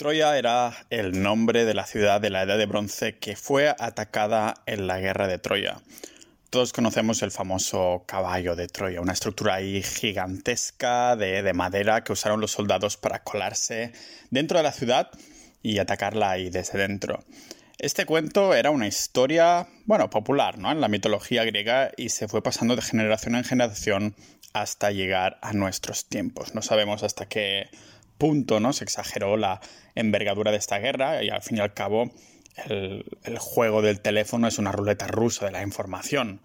Troya era el nombre de la ciudad de la Edad de Bronce que fue atacada en la Guerra de Troya. Todos conocemos el famoso caballo de Troya, una estructura ahí gigantesca de, de, madera que usaron los soldados para colarse dentro de la ciudad y atacarla ahí desde dentro. Este cuento era una historia, bueno, popular, ¿no? En la mitología griega y se fue pasando de generación en generación hasta llegar a nuestros tiempos. No sabemos hasta qué punto ¿no? se exageró la envergadura de esta guerra y al fin y al cabo el, juego del teléfono es una ruleta rusa de la información.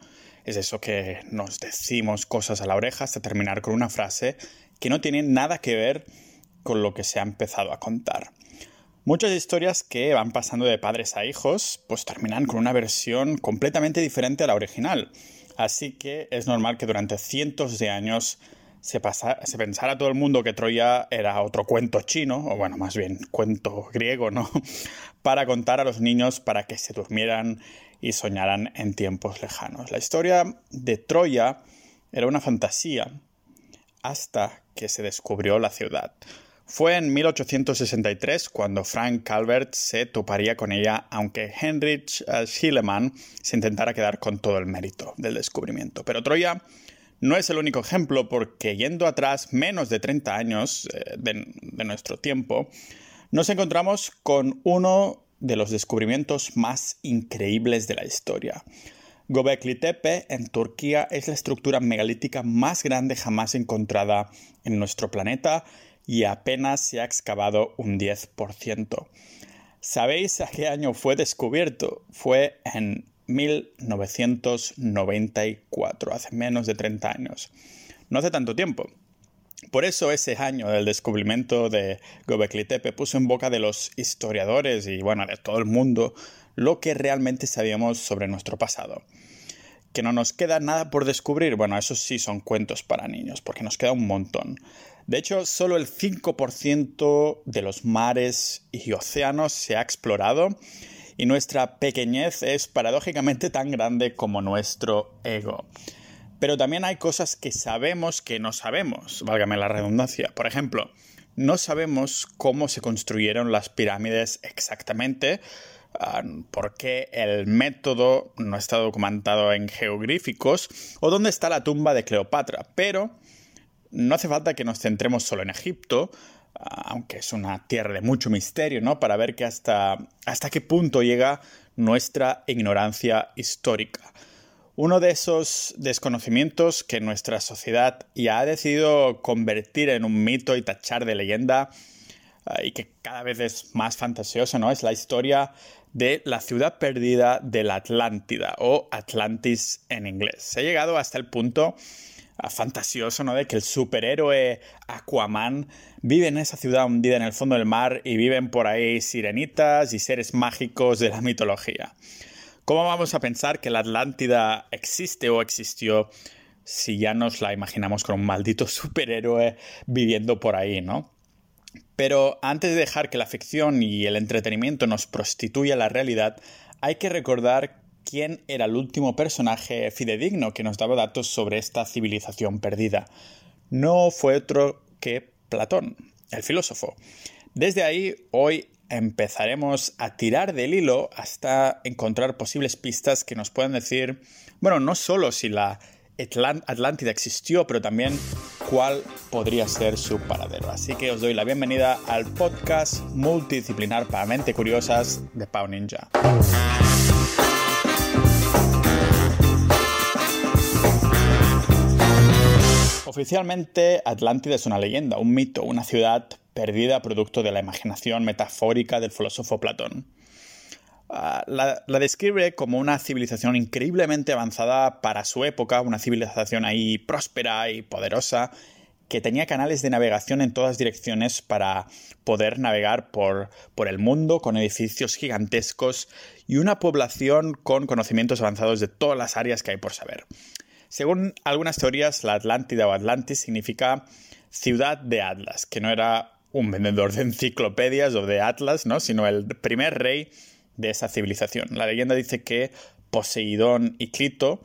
Es eso que nos decimos cosas a la oreja hasta terminar con una frase que no tiene nada que ver con lo que se ha empezado a contar. Muchas historias que van pasando de padres a hijos pues terminan con una versión completamente diferente a la original. Así que es normal que durante cientos de años se, pensara todo el mundo que Troya era otro cuento chino, o bueno, más bien cuento griego, ¿no? para contar a los niños para que se durmieran y soñaran en tiempos lejanos. La historia de Troya era una fantasía hasta que se descubrió la ciudad. Fue en 1863 cuando Frank Calvert se toparía con ella, aunque Heinrich Schliemann se intentara quedar con todo el mérito del descubrimiento. Pero Troya no es el único ejemplo porque yendo atrás menos de 30 años eh, de, nuestro tiempo, nos encontramos con uno de los descubrimientos más increíbles de la historia. Göbekli Tepe en Turquía es la estructura megalítica más grande jamás encontrada en nuestro planeta y apenas se ha excavado un 10%. ¿Sabéis a qué año fue descubierto? Fue en 1994, hace menos de 30 años. No hace tanto tiempo. Por eso ese año del descubrimiento de Göbekli Tepe puso en boca de los historiadores y bueno, de todo el mundo lo que realmente sabíamos sobre nuestro pasado. Que no nos queda nada por descubrir, bueno, esos sí son cuentos para niños, porque nos queda un montón. De hecho, solo el 5% de los mares y océanos se ha explorado y nuestra pequeñez es paradójicamente tan grande como nuestro ego. Pero también hay cosas que sabemos que no sabemos, válgame la redundancia. Por ejemplo, no sabemos cómo se construyeron las pirámides exactamente, ah, por qué el método no está documentado en geográficos o dónde está la tumba de Cleopatra, pero no hace falta que nos centremos solo en Egipto, aunque es una tierra de mucho misterio, ¿no? Para ver que hasta, hasta qué punto llega nuestra ignorancia histórica. Uno de esos desconocimientos que nuestra sociedad ya ha decidido convertir en un mito y tachar de leyenda ah, y que cada vez es más fantasioso, ¿no? Es la historia de la ciudad perdida de la Atlántida o Atlantis en inglés. Se ha llegado hasta el punto fantasioso, ¿no? De que el superhéroe Aquaman vive en esa ciudad hundida en el fondo del mar y viven por ahí sirenitas y seres mágicos de la mitología. ¿Cómo vamos a pensar que la Atlántida existe o existió si ya nos la imaginamos con un maldito superhéroe viviendo por ahí, ¿no? Pero antes de dejar que la ficción y el entretenimiento nos prostituya la realidad, hay que recordar quién era el último personaje fidedigno que nos daba datos sobre esta civilización perdida. No fue otro que Platón, el filósofo. Desde ahí, hoy empezaremos a tirar del hilo hasta encontrar posibles pistas que nos puedan decir, bueno, no solo si la Atlántida existió, pero también cuál podría ser su paradero. Así que os doy la bienvenida al podcast multidisciplinar para mente curiosas de Pau Ninja. Oficialmente, Atlántida es una leyenda, un mito, una ciudad perdida producto de la imaginación metafórica del filósofo Platón. Ah, la, la, describe como una civilización increíblemente avanzada para su época, una civilización ahí próspera y poderosa, que tenía canales de navegación en todas direcciones para poder navegar por, por el mundo con edificios gigantescos y una población con conocimientos avanzados de todas las áreas que hay por saber. Según algunas teorías, la Atlántida o Atlantis significa ciudad de Atlas, que no era un vendedor de enciclopedias o de Atlas, ¿no? sino el primer rey de esa civilización. La leyenda dice que Poseidón y Clito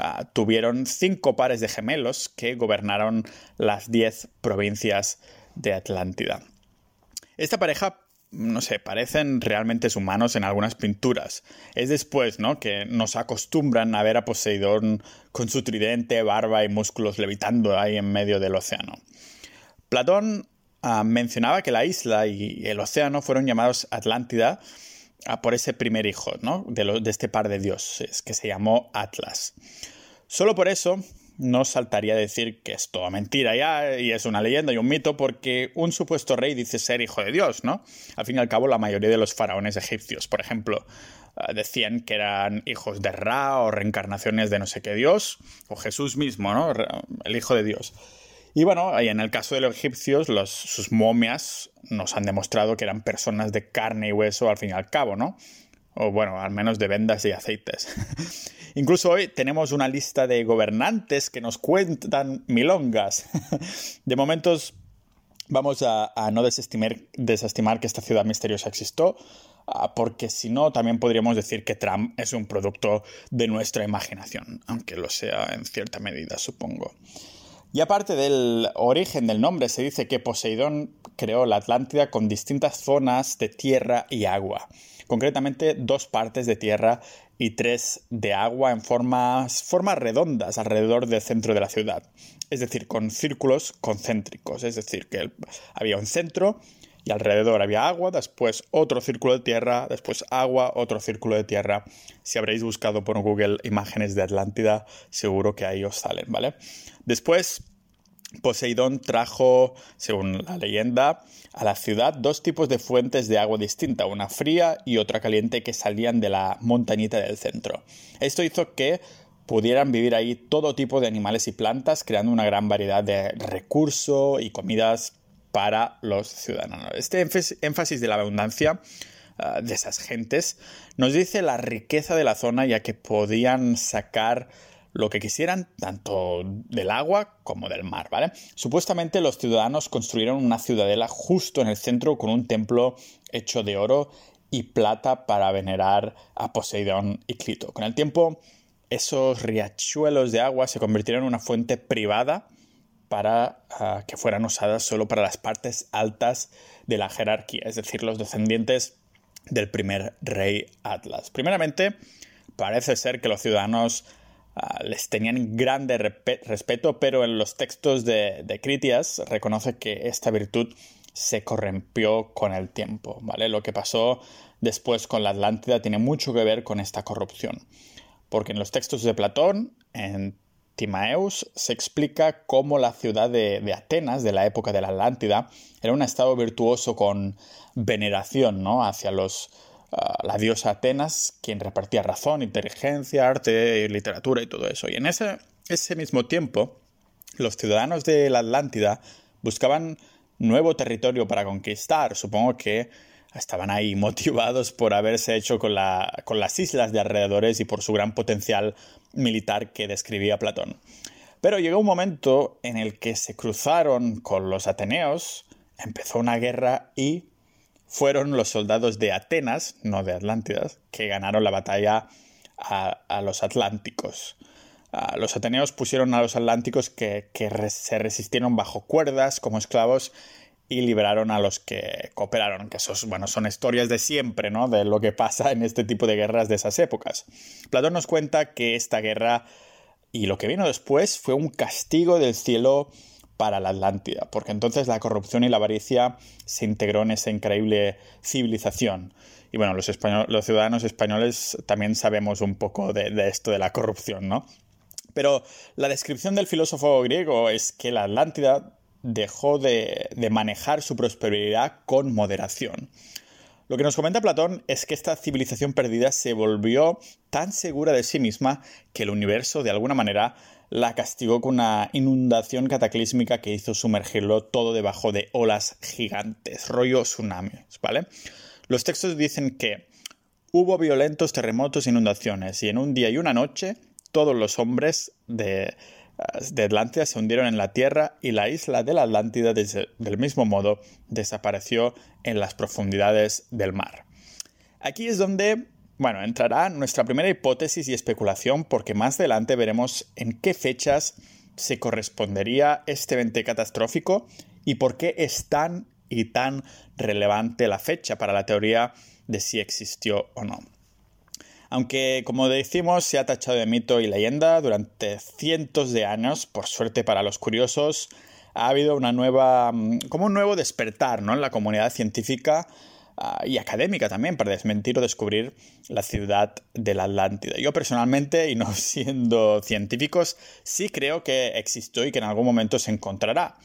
uh, tuvieron cinco pares de gemelos que gobernaron las diez provincias de Atlántida. Esta pareja no sé, parecen realmente humanos en algunas pinturas. Es después, ¿no? Que nos acostumbran a ver a Poseidón con su tridente, barba y músculos levitando ahí en medio del océano. Platón ah, mencionaba que la isla y el océano fueron llamados Atlántida ah, por ese primer hijo, ¿no? De, de este par de dioses, que se llamó Atlas. Solo por eso no saltaría a decir que es toda mentira ya y es una leyenda y un mito porque un supuesto rey dice ser hijo de Dios, ¿no? Al fin y al cabo, la mayoría de los faraones egipcios, por ejemplo, eh, decían que eran hijos de Ra o reencarnaciones de no sé qué Dios, o Jesús mismo, ¿no? El hijo de Dios. Y bueno, en el caso de los egipcios, sus momias nos han demostrado que eran personas de carne y hueso al fin y al cabo, ¿no? O bueno, al menos de vendas y aceites. Incluso hoy tenemos una lista de gobernantes que nos cuentan milongas. de momentos vamos a, no desestimar, desestimar que esta ciudad misteriosa existió, ah, porque si no, también podríamos decir que Trump es un producto de nuestra imaginación, aunque lo sea en cierta medida, supongo. Y aparte del origen del nombre, se dice que Poseidón creó la Atlántida con distintas zonas de tierra y agua, concretamente dos partes de tierra y tres de agua en formas, formas redondas alrededor del centro de la ciudad, es decir, con círculos concéntricos, es decir, que había un centro y alrededor había agua, después otro círculo de tierra, después agua, otro círculo de tierra. Si habréis buscado por Google imágenes de Atlántida, seguro que ahí os salen, ¿vale? Después Poseidón trajo, según la leyenda, a la ciudad dos tipos de fuentes de agua distinta, una fría y otra caliente que salían de la montañita del centro. Esto hizo que pudieran vivir ahí todo tipo de animales y plantas, creando una gran variedad de recursos y comidas para los ciudadanos. Este énfasis de la abundancia ah, de esas gentes nos dice la riqueza de la zona ya que podían sacar lo que quisieran, tanto del agua como del mar, ¿vale? Supuestamente los ciudadanos construyeron una ciudadela justo en el centro con un templo hecho de oro y plata para venerar a Poseidón y Clito. Con el tiempo, esos riachuelos de agua se convirtieron en una fuente privada para ah, que fueran usadas solo para las partes altas de la jerarquía, es decir, los descendientes del primer rey Atlas. Primeramente, parece ser que los ciudadanos Ah, les tenían grande respeto, pero en los textos de, Critias reconoce que esta virtud se corrompió con el tiempo, ¿vale? Lo que pasó después con la Atlántida tiene mucho que ver con esta corrupción, porque en los textos de Platón, en Timaeus, se explica cómo la ciudad de, de Atenas, de la época de la Atlántida, era un estado virtuoso con veneración, ¿no? Hacia los, la diosa Atenas, quien repartía razón, inteligencia, arte, literatura y todo eso. Y en ese, ese mismo tiempo, los ciudadanos de la Atlántida buscaban nuevo territorio para conquistar. Supongo que estaban ahí motivados por haberse hecho con, la, con las islas de alrededores y por su gran potencial militar que describía Platón. Pero llegó un momento en el que se cruzaron con los ateneos, empezó una guerra y fueron los soldados de Atenas, no de Atlántidas, que ganaron la batalla a, los atlánticos. los ateneos pusieron a los atlánticos que, se resistieron bajo cuerdas como esclavos y liberaron a los que cooperaron, que esos, bueno, son historias de siempre, ¿no? De lo que pasa en este tipo de guerras de esas épocas. Platón nos cuenta que esta guerra y lo que vino después fue un castigo del cielo para la Atlántida, porque entonces la corrupción y la avaricia se integró en esa increíble civilización. Y bueno, los, los ciudadanos españoles también sabemos un poco de, esto de la corrupción, ¿no? Pero la descripción del filósofo griego es que la Atlántida dejó de, de manejar su prosperidad con moderación. Lo que nos comenta Platón es que esta civilización perdida se volvió tan segura de sí misma que el universo, de alguna manera, la castigó con una inundación cataclísmica que hizo sumergirlo todo debajo de olas gigantes, rollo tsunamis, ¿vale? Los textos dicen que hubo violentos terremotos e inundaciones y en un día y una noche todos los hombres de, de Atlántida se hundieron en la tierra y la isla de la Atlántida del mismo modo desapareció en las profundidades del mar. Aquí es donde bueno, entrará nuestra primera hipótesis y especulación porque más adelante veremos en qué fechas se correspondería este evento catastrófico y por qué es tan y tan relevante la fecha para la teoría de si existió o no. Aunque, como decimos, se ha tachado de mito y leyenda durante cientos de años, por suerte para los curiosos, ha habido una nueva, mm, como un nuevo despertar ¿no? en la comunidad científica ah, y académica también para desmentir o descubrir la ciudad de la Atlántida. Yo personalmente, y no siendo científicos, sí creo que existió y que en algún momento se encontrará.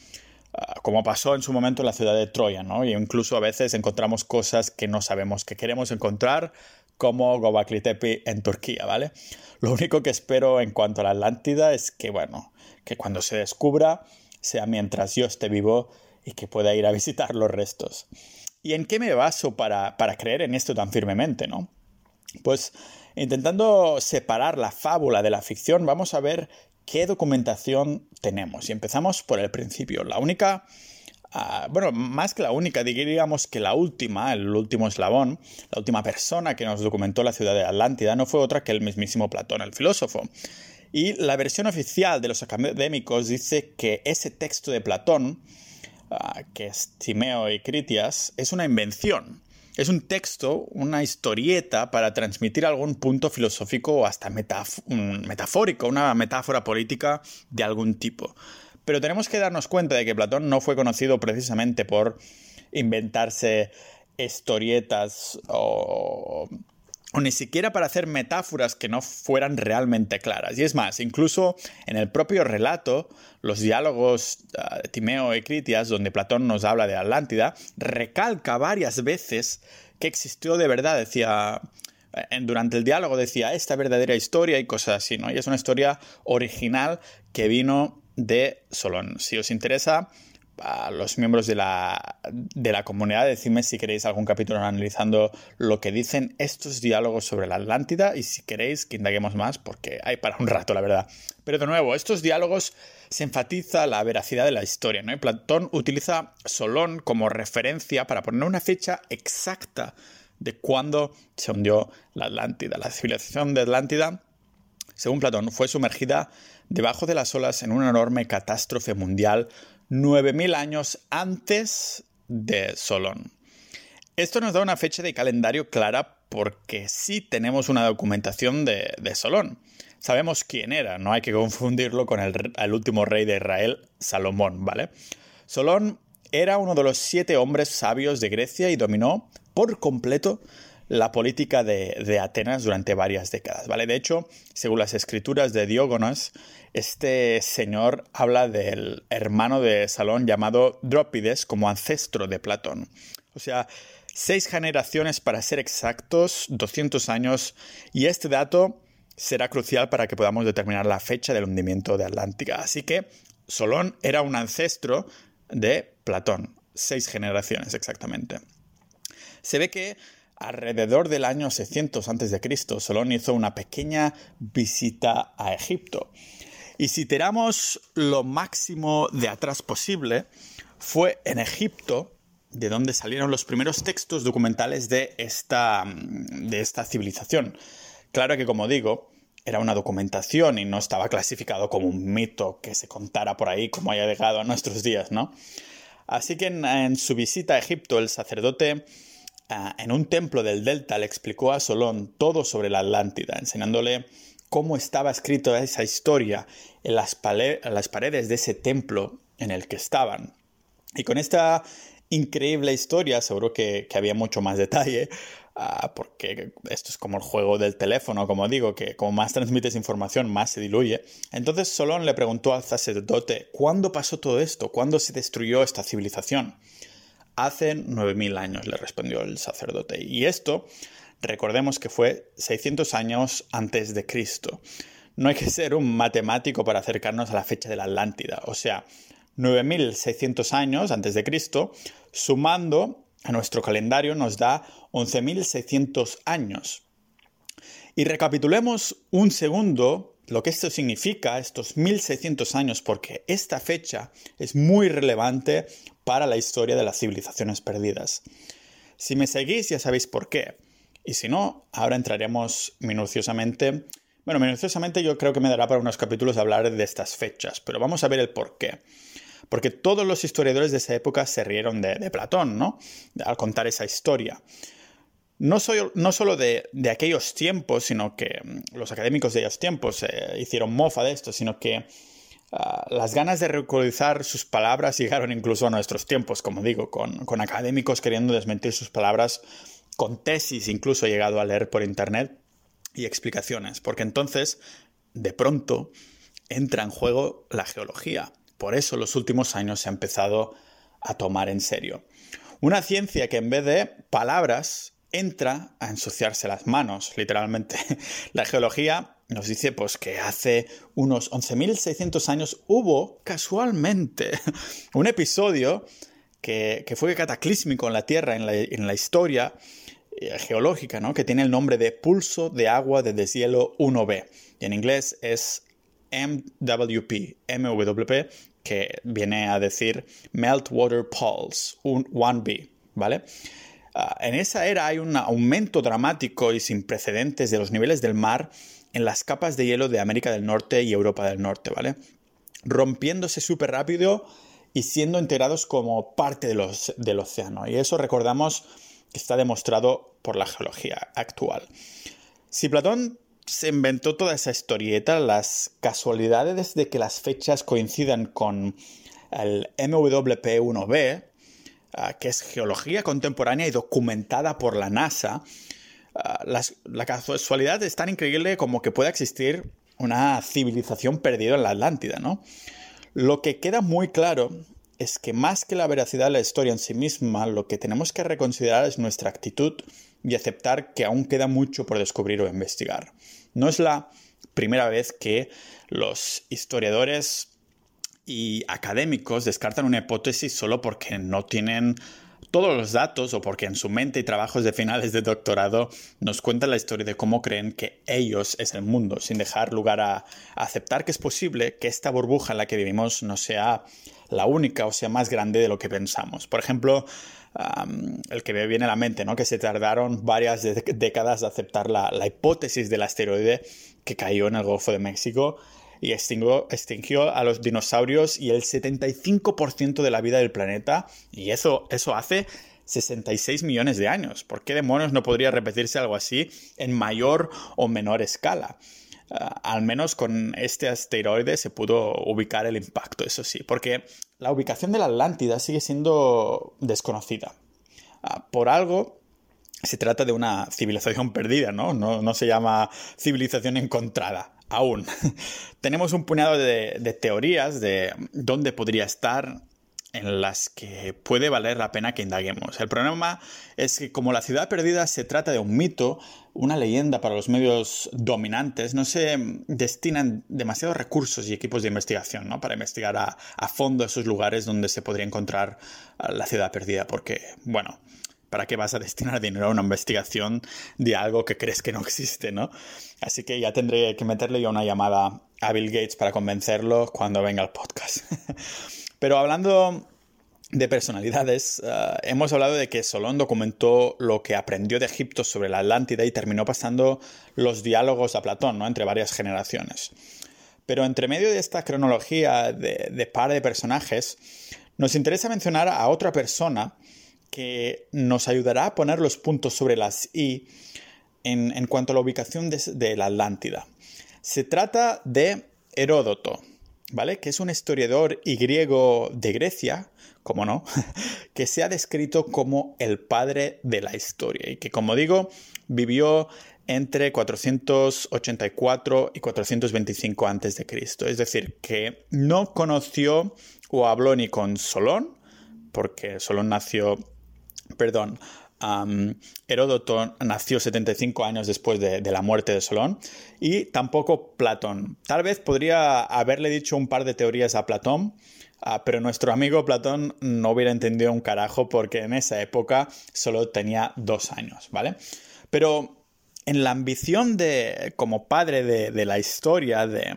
Ah, como pasó en su momento en la ciudad de Troya, ¿no? Y incluso a veces encontramos cosas que no sabemos que queremos encontrar, como Gobekli Tepe en Turquía, ¿vale? Lo único que espero en cuanto a la Atlántida es que, bueno, que cuando se descubra sea mientras yo esté vivo y que pueda ir a visitar los restos. ¿Y en qué me baso para, para creer en esto tan firmemente, no? Pues intentando separar la fábula de la ficción, vamos a ver qué documentación tenemos. Y empezamos por el principio. La única Ah, bueno, más que la única, diríamos que la última, el último eslabón, la última persona que nos documentó la ciudad de Atlántida no fue otra que el mismísimo Platón, el filósofo. Y la versión oficial de los académicos dice que ese texto de Platón, que es Timeo y Critias, es una invención. Es un texto, una historieta para transmitir algún punto filosófico o hasta metafórico, una metáfora política de algún tipo. Pero tenemos que darnos cuenta de que Platón no fue conocido precisamente por inventarse historietas o, ni siquiera para hacer metáforas que no fueran realmente claras. Y es más, incluso en el propio relato, los diálogos ah, de Timeo y Critias, donde Platón nos habla de Atlántida, recalca varias veces que existió de verdad, decía durante el diálogo decía esta verdadera historia y cosas así, ¿no? Y es una historia original que vino de Solón. Si os interesa, a los miembros de la, de la comunidad, decidme si queréis algún capítulo analizando lo que dicen estos diálogos sobre la Atlántida y si queréis que indaguemos más, porque hay para un rato, la verdad. Pero de nuevo, estos diálogos se enfatiza la veracidad de la historia, ¿no? Platón utiliza Solón como referencia para poner una fecha exacta de cuándo se hundió la Atlántida. La civilización de Atlántida, según Platón, fue sumergida debajo de las olas en una enorme catástrofe mundial 9.000 años antes de Solón. Esto nos da una fecha de calendario clara porque sí tenemos una documentación de, Solón. Sabemos quién era, no hay que confundirlo con el, el, último rey de Israel, Salomón, ¿vale? Solón era uno de los siete hombres sabios de Grecia y dominó por completo la política de, Atenas durante varias décadas, ¿vale? De hecho, según las escrituras de Diógonas, este señor habla del hermano de Salón llamado Drópides como ancestro de Platón. O sea, seis generaciones para ser exactos, 200 años, y este dato será crucial para que podamos determinar la fecha del hundimiento de Atlántica. Así que Solón era un ancestro de Platón, seis generaciones exactamente. Se ve que alrededor del año 600 a.C., Solón hizo una pequeña visita a Egipto. Y si tiramos lo máximo de atrás posible, fue en Egipto de donde salieron los primeros textos documentales de esta, de esta civilización. Claro que, como digo, era una documentación y no estaba clasificado como un mito que se contara por ahí como haya llegado a nuestros días, ¿no? Así que en su visita a Egipto, el sacerdote Ah, en un templo del Delta le explicó a Solón todo sobre la Atlántida, enseñándole cómo estaba escrito esa historia en las, paredes de ese templo en el que estaban. Y con esta increíble historia, seguro que, había mucho más detalle, ah, porque esto es como el juego del teléfono, como digo, que como más transmites información, más se diluye. Entonces Solón le preguntó al sacerdote, ¿cuándo pasó todo esto? ¿Cuándo se destruyó esta civilización? Hace 9.000 años, le respondió el sacerdote. Y esto, recordemos que fue 600 años antes de Cristo. No hay que ser un matemático para acercarnos a la fecha de la Atlántida. O sea, 9.600 años antes de Cristo, sumando a nuestro calendario nos da 11.600 años. Y recapitulemos un segundo lo que esto significa, estos 1600 años, porque esta fecha es muy relevante para la historia de las civilizaciones perdidas. Si me seguís ya sabéis por qué. Y si no, ahora entraremos minuciosamente. Bueno, minuciosamente yo creo que me dará para unos capítulos hablar de estas fechas, pero vamos a ver el por qué. porque todos los historiadores de esa época se rieron de, Platón, ¿no? Al contar esa historia. No, no solo de, aquellos tiempos, sino que mm, los académicos de aquellos tiempos eh, hicieron mofa de esto, sino que ah, las ganas de ridiculizar sus palabras llegaron incluso a nuestros tiempos, como digo, con, con académicos queriendo desmentir sus palabras, con tesis incluso he llegado a leer por internet y explicaciones, porque entonces, de pronto, entra en juego la geología. Por eso los últimos años se ha empezado a tomar en serio. Una ciencia que en vez de palabras entra a ensuciarse las manos, literalmente. La geología nos dice pues, que hace unos 11.600 años hubo casualmente un episodio que, fue cataclísmico en la Tierra, en la, en la historia eh, geológica, ¿no? que tiene el nombre de pulso de agua de deshielo 1B. Y en inglés es MWP, MWP, que viene a decir Meltwater Pulse 1B, ¿vale? Ah, en esa era hay un aumento dramático y sin precedentes de los niveles del mar en las capas de hielo de América del Norte y Europa del Norte, ¿vale? Rompiéndose súper rápido y siendo integrados como parte de los, del océano. Y eso recordamos que está demostrado por la geología actual. Si Platón se inventó toda esa historieta, las casualidades de que las fechas coincidan con el MWP-1B, ah, que es geología contemporánea y documentada por la NASA, ah, la casualidad es tan increíble como que pueda existir una civilización perdida en la Atlántida, ¿no? Lo que queda muy claro es que más que la veracidad de la historia en sí misma, lo que tenemos que reconsiderar es nuestra actitud y aceptar que aún queda mucho por descubrir o investigar. No es la primera vez que los historiadores y académicos descartan una hipótesis solo porque no tienen todos los datos o porque en su mente y trabajos de finales de doctorado nos cuentan la historia de cómo creen que ellos es el mundo, sin dejar lugar a, aceptar que es posible que esta burbuja en la que vivimos no sea la única o sea más grande de lo que pensamos. Por ejemplo, el que me viene a la mente, ¿no? que se tardaron varias décadas de aceptar la, la hipótesis del asteroide que cayó en el Golfo de México y extinguió, a los dinosaurios y el 75% de la vida del planeta. Y eso, eso hace 66 millones de años. ¿Por qué demonios no podría repetirse algo así en mayor o menor escala? Ah, al menos con este asteroide se pudo ubicar el impacto, eso sí, porque la ubicación de la Atlántida sigue siendo desconocida. Ah, por algo se trata de una civilización perdida, ¿no? No, no se llama civilización encontrada aún. Tenemos un puñado de, teorías de dónde podría estar en las que puede valer la pena que indaguemos. El problema es que como la ciudad perdida se trata de un mito, una leyenda para los medios dominantes, no se destinan demasiados recursos y equipos de investigación ¿no? para investigar a, a fondo esos lugares donde se podría encontrar la ciudad perdida, porque, bueno, ¿Para qué vas a destinar dinero a una investigación de algo que crees que no existe, no? Así que ya tendré que meterle yo una llamada a Bill Gates para convencerlo cuando venga el podcast. Pero hablando de personalidades, eh, hemos hablado de que Solón documentó lo que aprendió de Egipto sobre la Atlántida y terminó pasando los diálogos a Platón, ¿no? Entre varias generaciones. Pero entre medio de esta cronología de, de par de personajes, nos interesa mencionar a otra persona que nos ayudará a poner los puntos sobre las I en, cuanto a la ubicación de, la Atlántida. Se trata de Heródoto, ¿vale? Que es un historiador y griego de Grecia, como no, que se ha descrito como el padre de la historia y que, como digo, vivió entre 484 y 425 a.C. Es decir, que no conoció o habló ni con Solón, porque Solón nació perdón, Heródoto nació 75 años después de, la muerte de Solón y tampoco Platón. Tal vez podría haberle dicho un par de teorías a Platón, ah, pero nuestro amigo Platón no hubiera entendido un carajo porque en esa época solo tenía dos años, ¿vale? Pero en la ambición de, como padre de, la historia de,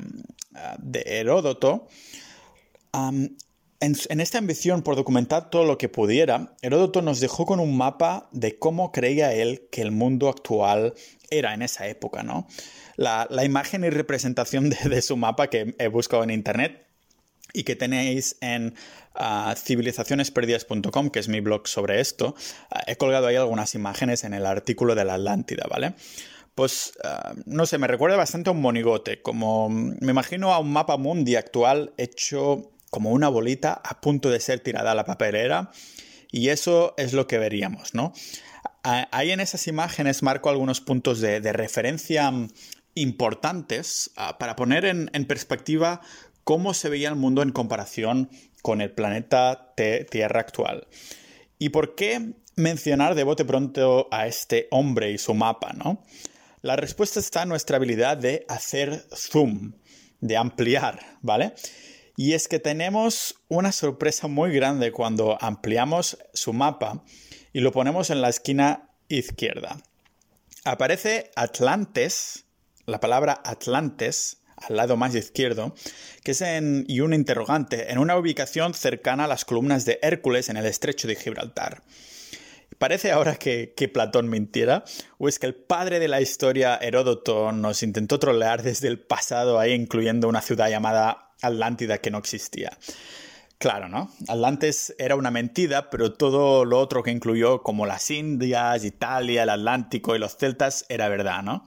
ah, Heródoto, en, esta ambición por documentar todo lo que pudiera, Heródoto nos dejó con un mapa de cómo creía él que el mundo actual era en esa época, ¿no? La, imagen y representación de, su mapa que he buscado en internet y que tenéis en uh, civilizacionesperdidas.com, que es mi blog sobre esto. Uh, he colgado ahí algunas imágenes en el artículo de la Atlántida, ¿vale? Pues, uh, no sé, me recuerda bastante a un monigote, como me imagino a un mapa mundi actual hecho como una bolita a punto de ser tirada a la papelera y eso es lo que veríamos, ¿no? Ahí en esas imágenes marco algunos puntos de, referencia importantes para poner en, en perspectiva cómo se veía el mundo en comparación con el planeta Tierra actual. ¿Y por qué mencionar de bote pronto a este hombre y su mapa, no? La respuesta está en nuestra habilidad de hacer zoom, de ampliar, ¿vale? Y es que tenemos una sorpresa muy grande cuando ampliamos su mapa y lo ponemos en la esquina izquierda. Aparece Atlantes, la palabra Atlantes, al lado más izquierdo, que es en, y un interrogante, en una ubicación cercana a las columnas de Hércules en el estrecho de Gibraltar. Parece ahora que, que, Platón mintiera, o es que el padre de la historia, Heródoto, nos intentó trolear desde el pasado, ahí incluyendo una ciudad llamada Atlántida que no existía. Claro, ¿no? Atlantes era una mentira, pero todo lo otro que incluyó, como las Indias, Italia, el Atlántico y los celtas, era verdad, ¿no?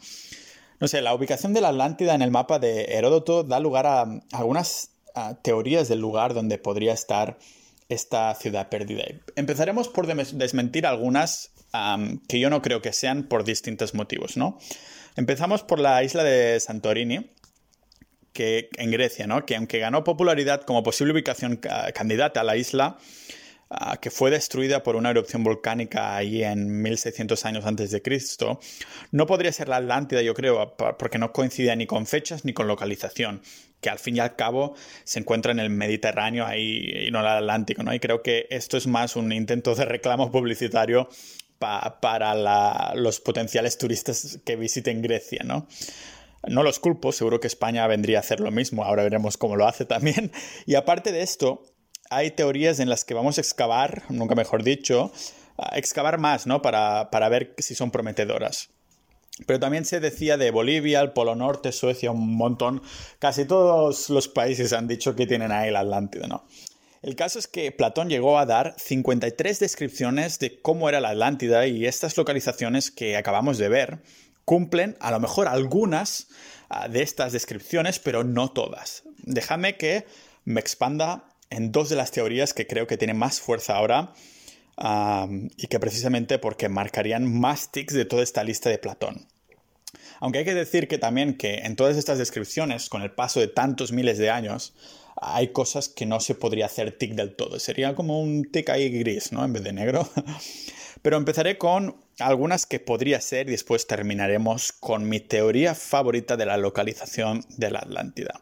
No sé, la ubicación de la Atlántida en el mapa de Heródoto da lugar a, algunas teorías del lugar donde podría estar esta ciudad perdida. Empezaremos por desmentir algunas que yo no creo que sean por distintos motivos, ¿no? Empezamos por la isla de Santorini, que en Grecia, ¿no? Que aunque ganó popularidad como posible ubicación candidata a la isla, Ah, que fue destruida por una erupción volcánica ahí en 1600 años antes de Cristo, no podría ser la Atlántida, yo creo, porque no coincide ni con fechas ni con localización, que al fin y al cabo se encuentra en el Mediterráneo ahí y no en el Atlántico, ¿no? Y creo que esto es más un intento de reclamo publicitario para los potenciales turistas que visiten Grecia, ¿no? No los culpo, seguro que España vendría a hacer lo mismo, ahora veremos cómo lo hace también. Y aparte de esto, hay teorías en las que vamos a excavar, nunca mejor dicho, excavar más, ¿no? Para, ver si son prometedoras. Pero también se decía de Bolivia, el Polo Norte, Suecia, un montón. Casi todos los países han dicho que tienen ahí la Atlántida, ¿no? El caso es que Platón llegó a dar 53 descripciones de cómo era la Atlántida y estas localizaciones que acabamos de ver cumplen a lo mejor algunas ah, de estas descripciones, pero no todas. Déjame que me expanda en dos de las teorías que creo que tienen más fuerza ahora y que precisamente porque marcarían más tics de toda esta lista de Platón. Aunque hay que decir que también que en todas estas descripciones, con el paso de tantos miles de años, hay cosas que no se podría hacer tic del todo. Sería como un tic ahí gris, ¿no? En vez de negro. Pero empezaré con algunas que podría ser y después terminaremos con mi teoría favorita de la localización de la Atlántida.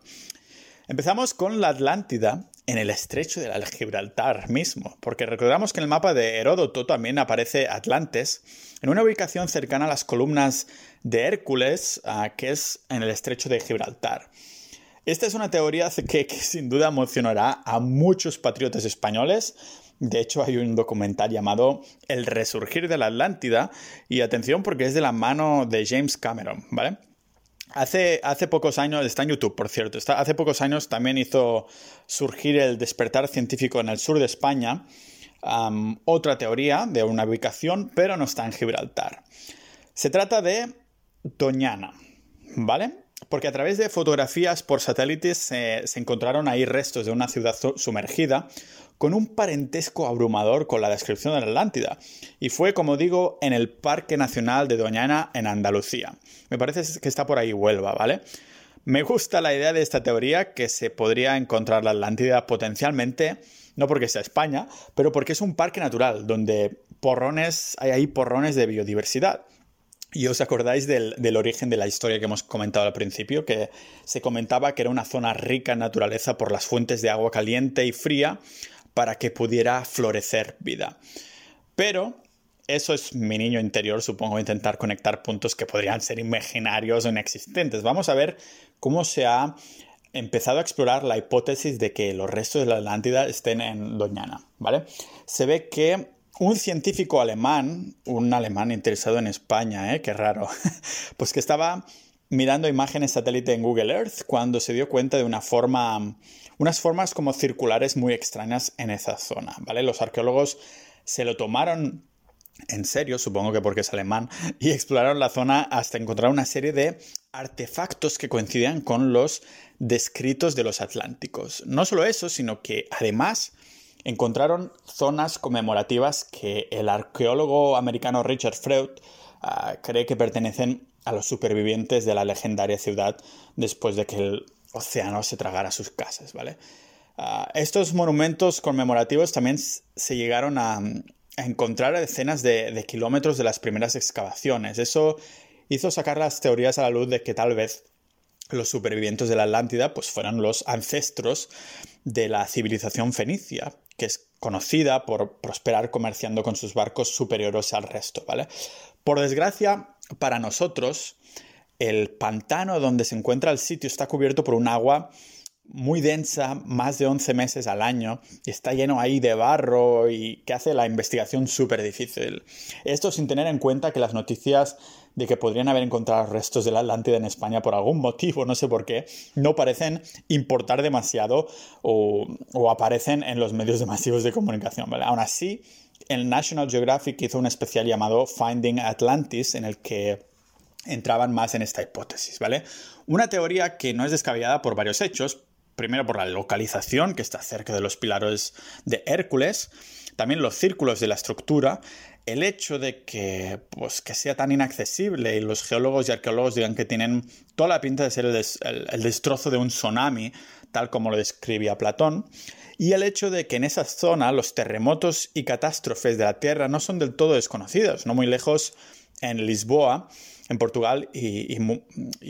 Empezamos con la Atlántida en el estrecho del Gibraltar mismo, porque recordamos que en el mapa de Heródoto también aparece Atlantes, en una ubicación cercana a las columnas de Hércules, ah, que es en el estrecho de Gibraltar. Esta es una teoría que, que sin duda emocionará a muchos patriotas españoles, de hecho, hay un documental llamado El resurgir de la Atlántida, y atención porque es de la mano de James Cameron, ¿vale? Hace, hace, pocos años, está en YouTube, por cierto, hace pocos años también hizo surgir el despertar científico en el sur de España, otra teoría de una ubicación, pero no está en Gibraltar. Se trata de Doñana, ¿vale? Porque a través de fotografías por satélites se encontraron ahí restos de una ciudad sumergida con un parentesco abrumador con la descripción de la Atlántida. Y fue, como digo, en el Parque Nacional de Doñana, en Andalucía. Me parece que está por ahí Huelva, ¿vale? Me gusta la idea de esta teoría que se podría encontrar la Atlántida potencialmente, no porque sea España, pero porque es un parque natural donde porrones, hay ahí porrones de biodiversidad. Y os acordáis del, del, origen de la historia que hemos comentado al principio, que se comentaba que era una zona rica en naturaleza por las fuentes de agua caliente y fría, para que pudiera florecer vida. Pero eso es mi niño interior, supongo, intentar conectar puntos que podrían ser imaginarios o inexistentes. Vamos a ver cómo se ha empezado a explorar la hipótesis de que los restos de la Atlántida estén en Doñana, ¿vale? Se ve que un científico alemán, un alemán interesado en España, ¿eh? Qué raro, pues que estaba mirando imágenes satélite en Google Earth cuando se dio cuenta de una forma, unas formas como circulares muy extrañas en esa zona, ¿vale? Los arqueólogos se lo tomaron en serio, supongo que porque es alemán, y exploraron la zona hasta encontrar una serie de artefactos que coincidían con los descritos de los Atlánticos. No solo eso, sino que además encontraron zonas conmemorativas que el arqueólogo americano Richard Freud ah, cree que pertenecen a los supervivientes de la legendaria ciudad después de que el océano se tragara sus casas, ¿vale? Ah, estos monumentos conmemorativos también se llegaron a, encontrar a decenas de, de, kilómetros de las primeras excavaciones. Eso hizo sacar las teorías a la luz de que tal vez los supervivientes de la Atlántida pues fueran los ancestros de la civilización fenicia, que es conocida por prosperar comerciando con sus barcos superiores al resto, ¿vale? Por desgracia, para nosotros, el pantano donde se encuentra el sitio está cubierto por un agua muy densa, más de 11 meses al año, y está lleno ahí de barro y que hace la investigación súper difícil. Esto sin tener en cuenta que las noticias de que podrían haber encontrado restos de la Atlántida en España por algún motivo, no sé por qué, no parecen importar demasiado o, aparecen en los medios de masivos de comunicación. Aún así, el National Geographic hizo un especial llamado Finding Atlantis en el que entraban más en esta hipótesis, ¿vale? Una teoría que no es descabellada por varios hechos, primero por la localización, que está cerca de los pilares de Hércules, también los círculos de la estructura, el hecho de que, pues, que sea tan inaccesible y los geólogos y arqueólogos digan que tienen toda la pinta de ser el, destrozo de un tsunami, tal como lo describía Platón, y el hecho de que en esa zona los terremotos y catástrofes de la Tierra no son del todo desconocidos, no muy lejos en Lisboa, en Portugal y,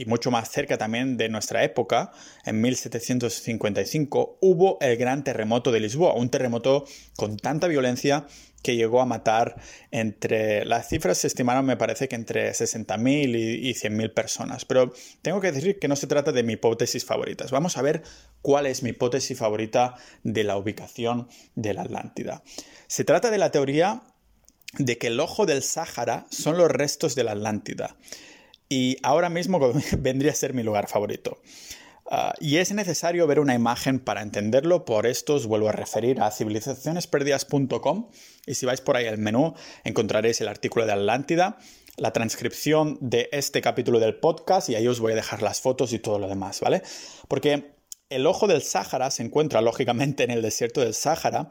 mucho más cerca también de nuestra época, en 1755, hubo el gran terremoto de Lisboa, un terremoto con tanta violencia que llegó a matar entre, las cifras se estimaron me parece que entre 60.000 y, y 100.000 personas, pero tengo que decir que no se trata de mi hipótesis favorita. Vamos a ver cuál es mi hipótesis favorita de la ubicación de la Atlántida. Se trata de la teoría de que el ojo del Sáhara son los restos de la Atlántida. Y ahora mismo vendría a ser mi lugar favorito. Ah, y es necesario ver una imagen para entenderlo, por esto os vuelvo a referir a civilizacionesperdidas.com y si vais por ahí al menú encontraréis el artículo de Atlántida, la transcripción de este capítulo del podcast y ahí os voy a dejar las fotos y todo lo demás, ¿vale? Porque el ojo del Sáhara se encuentra lógicamente en el desierto del Sáhara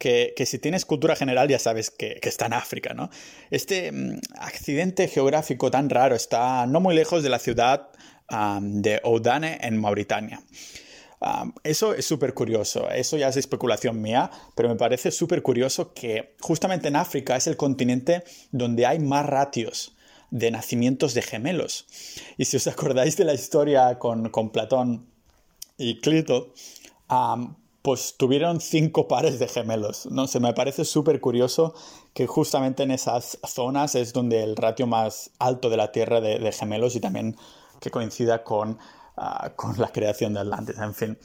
que, si tienes cultura general ya sabes que, está en África, ¿no? Este mm, accidente geográfico tan raro está no muy lejos de la ciudad de Oudane en Mauritania. eso es súper curioso, eso ya es especulación mía, pero me parece súper curioso que justamente en África es el continente donde hay más ratios de nacimientos de gemelos. Y si os acordáis de la historia con, Platón y Clito, pues tuvieron cinco pares de gemelos. No sé, me parece súper curioso que justamente en esas zonas es donde el ratio más alto de la Tierra de, gemelos y también que coincida con, ah, con la creación de Atlantis, en fin.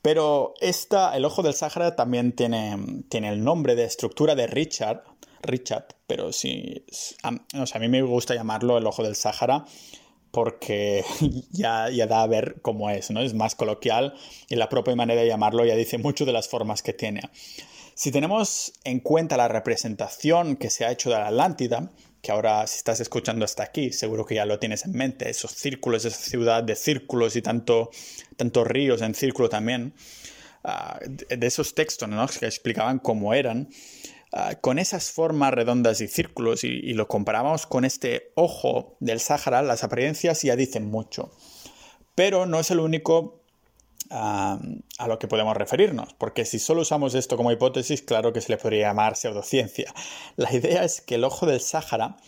Pero esta, el ojo del Sáhara también tiene, tiene el nombre de estructura de Richard, Richard, pero sí, a, a mí me gusta llamarlo el ojo del Sáhara porque ya, ya da a ver cómo es, ¿no? Es más coloquial y la propia manera de llamarlo ya dice mucho de las formas que tiene. Si tenemos en cuenta la representación que se ha hecho de la Atlántida, que ahora si estás escuchando hasta aquí, seguro que ya lo tienes en mente, esos círculos, esa ciudad de círculos y tanto, tantos ríos en círculo también, ah, de esos textos ¿no? que explicaban cómo eran, Ah, con esas formas redondas y círculos y, lo comparamos con este ojo del Sáhara, las apariencias ya dicen mucho. Pero no es el único a lo que podemos referirnos, porque si solo usamos esto como hipótesis, claro que se le podría llamar pseudociencia. La idea es que el ojo del Sáhara,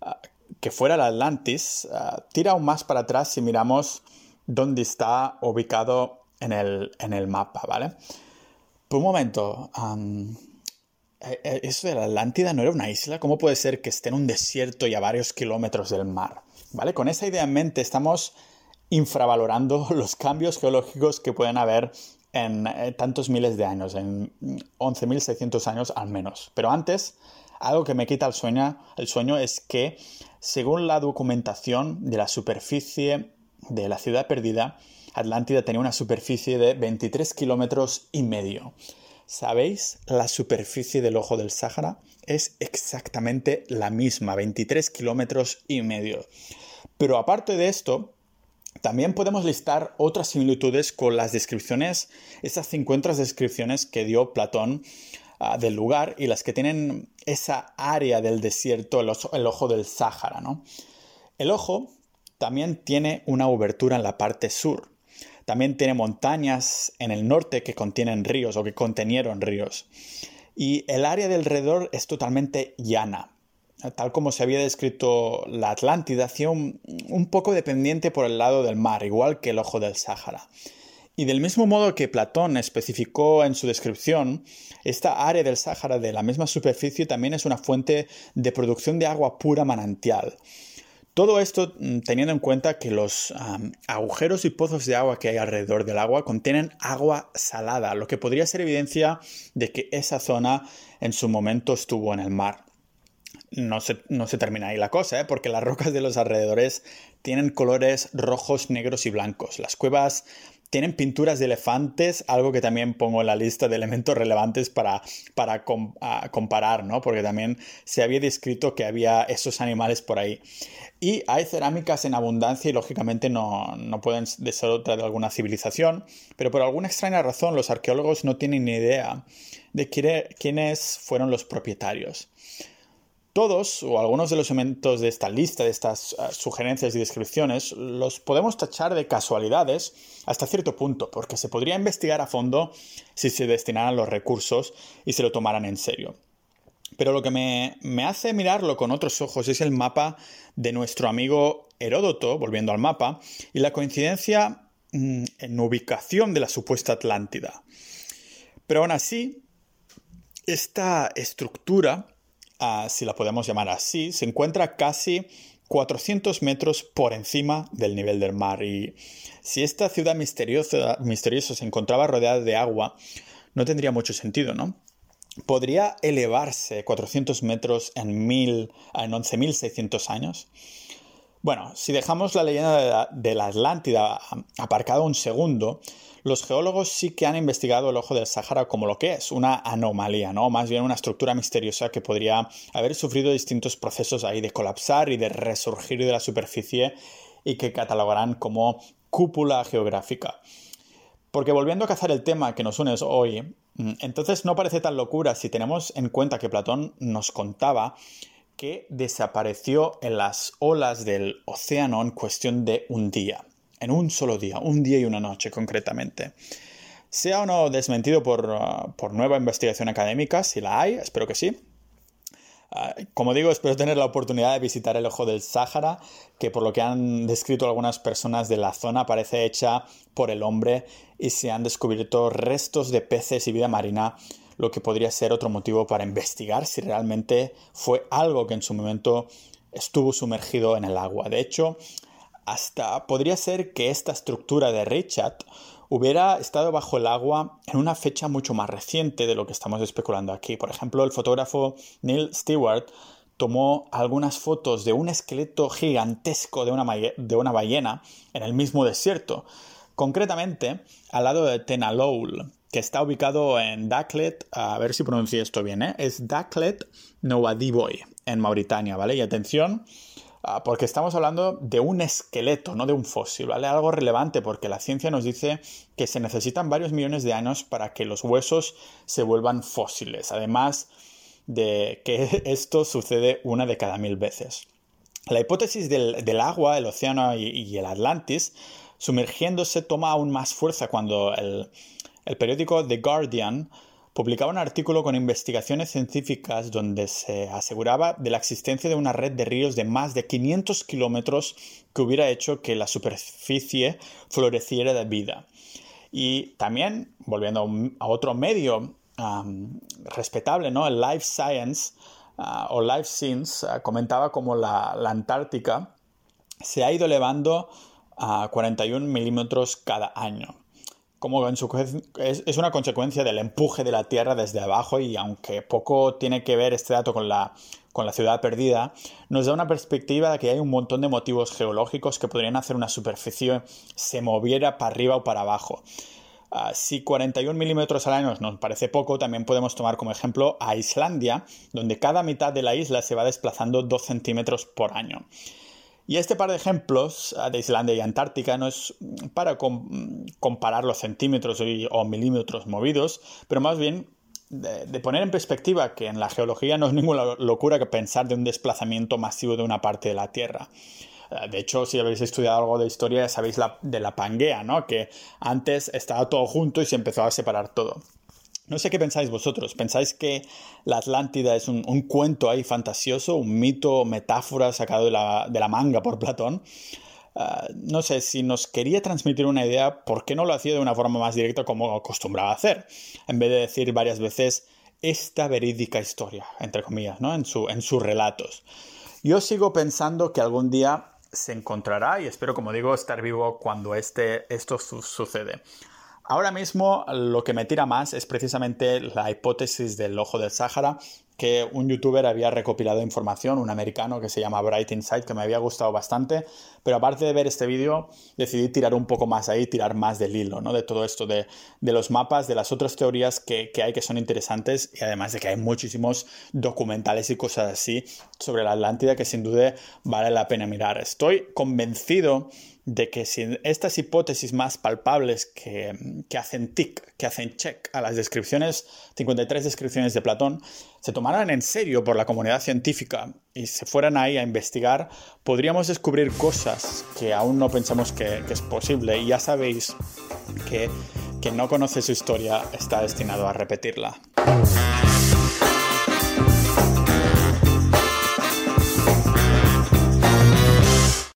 ah, que fuera el Atlantis, ah, tira aún más para atrás si miramos dónde está ubicado en el, en el mapa, ¿vale? Por un momento, ¿Eso de la Atlántida no era una isla? ¿Cómo puede ser que esté en un desierto y a varios kilómetros del mar? ¿Vale? Con esa idea en mente estamos infravalorando los cambios geológicos que pueden haber en eh, tantos miles de años, en 11.600 años al menos. Pero antes, algo que me quita el sueño, el sueño es que, según la documentación de la superficie de la ciudad perdida, Atlántida tenía una superficie de 23 kilómetros y medio. ¿Sabéis? La superficie del ojo del Sáhara es exactamente la misma, 23 kilómetros y medio. Pero aparte de esto, también podemos listar otras similitudes con las descripciones, esas 50 descripciones que dio Platón ah, del lugar y las que tienen esa área del desierto, el, ojo del Sáhara. El ojo también tiene una obertura en la parte sur. También tiene montañas en el norte que contienen ríos o que contenieron ríos. Y el área de alrededor es totalmente llana. Tal como se había descrito la Atlántida, hacía un, poco dependiente por el lado del mar, igual que el ojo del Sáhara. Y del mismo modo que Platón especificó en su descripción, esta área del Sáhara de la misma superficie también es una fuente de producción de agua pura manantial. Todo esto mm, teniendo en cuenta que los agujeros y pozos de agua que hay alrededor del agua contienen agua salada, lo que podría ser evidencia de que esa zona en su momento estuvo en el mar. No se, no se termina ahí la cosa, ¿eh? porque las rocas de los alrededores tienen colores rojos, negros y blancos. Las cuevas tienen pinturas de elefantes, algo que también pongo en la lista de elementos relevantes para, para comparar, ¿no? Porque también se había descrito que había esos animales por ahí. Y hay cerámicas en abundancia y lógicamente no, no pueden ser otra de alguna civilización, pero por alguna extraña razón los arqueólogos no tienen ni idea de quiénes fueron los propietarios. Todos o algunos de los elementos de esta lista, de estas ah, sugerencias y descripciones, los podemos tachar de casualidades hasta cierto punto, porque se podría investigar a fondo si se destinaran los recursos y se lo tomaran en serio. Pero lo que me, hace mirarlo con otros ojos es el mapa de nuestro amigo Heródoto, volviendo al mapa, y la coincidencia mm, en ubicación de la supuesta Atlántida. Pero aún así, esta estructura si la podemos llamar así, se encuentra casi 400 metros por encima del nivel del mar. Y si esta ciudad misteriosa, misteriosa se encontraba rodeada de agua, no tendría mucho sentido, ¿no? ¿Podría elevarse 400 metros en, en 11.600 años? Bueno, si dejamos la leyenda de la, Atlántida aparcada un segundo, los geólogos sí que han investigado el ojo del Sahara como lo que es, una anomalía, ¿no? Más bien una estructura misteriosa que podría haber sufrido distintos procesos ahí de colapsar y de resurgir de la superficie y que catalogarán como cúpula geográfica. Porque volviendo a cazar el tema que nos une hoy, mm, entonces no parece tan locura si tenemos en cuenta que Platón nos contaba que desapareció en las olas del océano en cuestión de un día, en un solo día, un día y una noche concretamente. Sea o no desmentido por, uh, por nueva investigación académica, si la hay, espero que sí, uh, como digo, espero tener la oportunidad de visitar el ojo del Sáhara, que por lo que han descrito algunas personas de la zona parece hecha por el hombre y se han descubierto restos de peces y vida marina lo que podría ser otro motivo para investigar si realmente fue algo que en su momento estuvo sumergido en el agua. De hecho, hasta podría ser que esta estructura de Richard hubiera estado bajo el agua en una fecha mucho más reciente de lo que estamos especulando aquí. Por ejemplo, el fotógrafo Neil Stewart tomó algunas fotos de un esqueleto gigantesco de una, de una ballena en el mismo desierto, concretamente al lado de Tenaloul, que está ubicado en Daklet, a ver si pronuncio esto bien, ¿eh? es Daklet Nouadhibou, en Mauritania, ¿vale? Y atención, ah, porque estamos hablando de un esqueleto, no de un fósil, ¿vale? Algo relevante porque la ciencia nos dice que se necesitan varios millones de años para que los huesos se vuelvan fósiles, además de que esto sucede una de cada mil veces. La hipótesis del, agua, el océano y el Atlantis sumergiéndose toma aún más fuerza cuando el, el periódico The Guardian publicaba un artículo con investigaciones científicas donde se aseguraba de la existencia de una red de ríos de más de 500 kilómetros que hubiera hecho que la superficie floreciera de vida. Y también, volviendo a otro medio respetable, ¿no? el Life Science ah, o Life Science ah, comentaba como la, la Antártica se ha ido elevando a 41 milímetros cada año. Como en su, es, es, una consecuencia del empuje de la Tierra desde abajo y aunque poco tiene que ver este dato con la, con la ciudad perdida, nos da una perspectiva de que hay un montón de motivos geológicos que podrían hacer una superficie se moviera para arriba o para abajo. Uh, si 41 milímetros al año nos parece poco, también podemos tomar como ejemplo a Islandia, donde cada mitad de la isla se va desplazando 2 centímetros por año. Y este par de ejemplos ah, de Islandia y Antártica no es para comparar los centímetros o milímetros movidos, pero más bien de, poner en perspectiva que en la geología no es ninguna locura que pensar de un desplazamiento masivo de una parte de la Tierra. Ah, de hecho, si habéis estudiado algo de historia, ya sabéis de la Pangea, ¿no? Que antes estaba todo junto y se empezó a separar todo. No sé qué pensáis vosotros. ¿Pensáis que la Atlántida es un, cuento ahí fantasioso, un mito, metáfora sacado de la, manga por Platón? Ah, no sé, si nos quería transmitir una idea, ¿por qué no lo hacía de una forma más directa como acostumbraba hacer? En vez de decir varias veces esta verídica historia, entre comillas, ¿no? En, su, en sus relatos. Yo sigo pensando que algún día se encontrará y espero, como digo, estar vivo cuando este, esto sucede. Ahora mismo lo que me tira más es precisamente la hipótesis del ojo del Sáhara, que un youtuber había recopilado información, un americano que se llama Bright Insight, que me había gustado bastante, pero aparte de ver este vídeo, decidí tirar un poco más ahí, tirar más del hilo, ¿no? De todo esto, de, los mapas, de las otras teorías que, que, hay que son interesantes y además de que hay muchísimos documentales y cosas así sobre la Atlántida que sin duda vale la pena mirar. Estoy convencido de que si estas hipótesis más palpables que, hacen tic, que hacen check a las descripciones, 53 descripciones de Platón, se tomaran en serio por la comunidad científica y se fueran ahí a investigar, podríamos descubrir cosas que aún no pensamos que, que es posible. Y ya sabéis que quien no conoce su historia está destinado a repetirla.